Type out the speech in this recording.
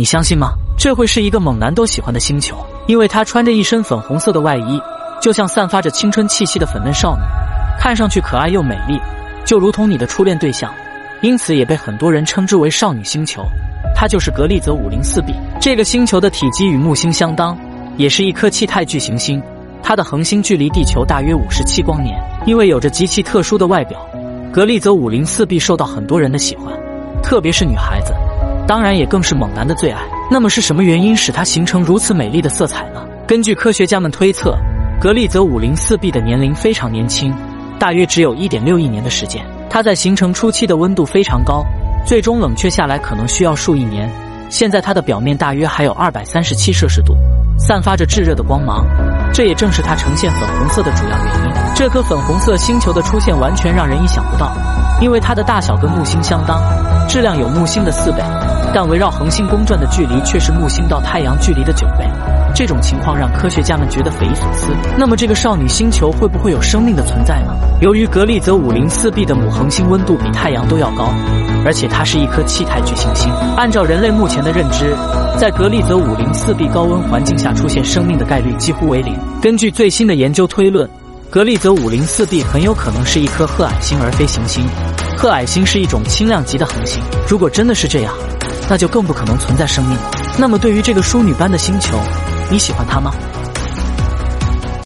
你相信吗？这会是一个猛男都喜欢的星球，因为他穿着一身粉红色的外衣，就像散发着青春气息的粉嫩少女，看上去可爱又美丽，就如同你的初恋对象，因此也被很多人称之为少女星球。它就是格利泽五零四 b。这个星球的体积与木星相当，也是一颗气态巨行星。它的恒星距离地球大约五十七光年。因为有着极其特殊的外表，格利泽五零四 b 受到很多人的喜欢，特别是女孩子，当然也更是猛男的最爱。那么是什么原因使它形成如此美丽的色彩呢？根据科学家们推测，格利泽五零四 b 的年龄非常年轻，大约只有一点六亿年的时间。它在形成初期的温度非常高。最终冷却下来可能需要数亿年。现在它的表面大约还有二百三十七摄氏度，散发着炙热的光芒，这也正是它呈现粉红色的主要原因。这颗粉红色星球的出现完全让人意想不到，因为它的大小跟木星相当，质量有木星的四倍，但围绕恒星公转的距离却是木星到太阳距离的九倍。这种情况让科学家们觉得匪夷所思。那么，这个少女星球会不会有生命的存在呢？由于格利泽五零四 b 的母恒星温度比太阳都要高，而且它是一颗气态巨行星，按照人类目前的认知，在格利泽五零四 b 高温环境下出现生命的概率几乎为零。根据最新的研究推论，格利泽五零四 b 很有可能是一颗褐矮星而非行星。褐矮星是一种轻量级的恒星，如果真的是这样，那就更不可能存在生命了。那么，对于这个淑女般的星球，你喜欢他吗？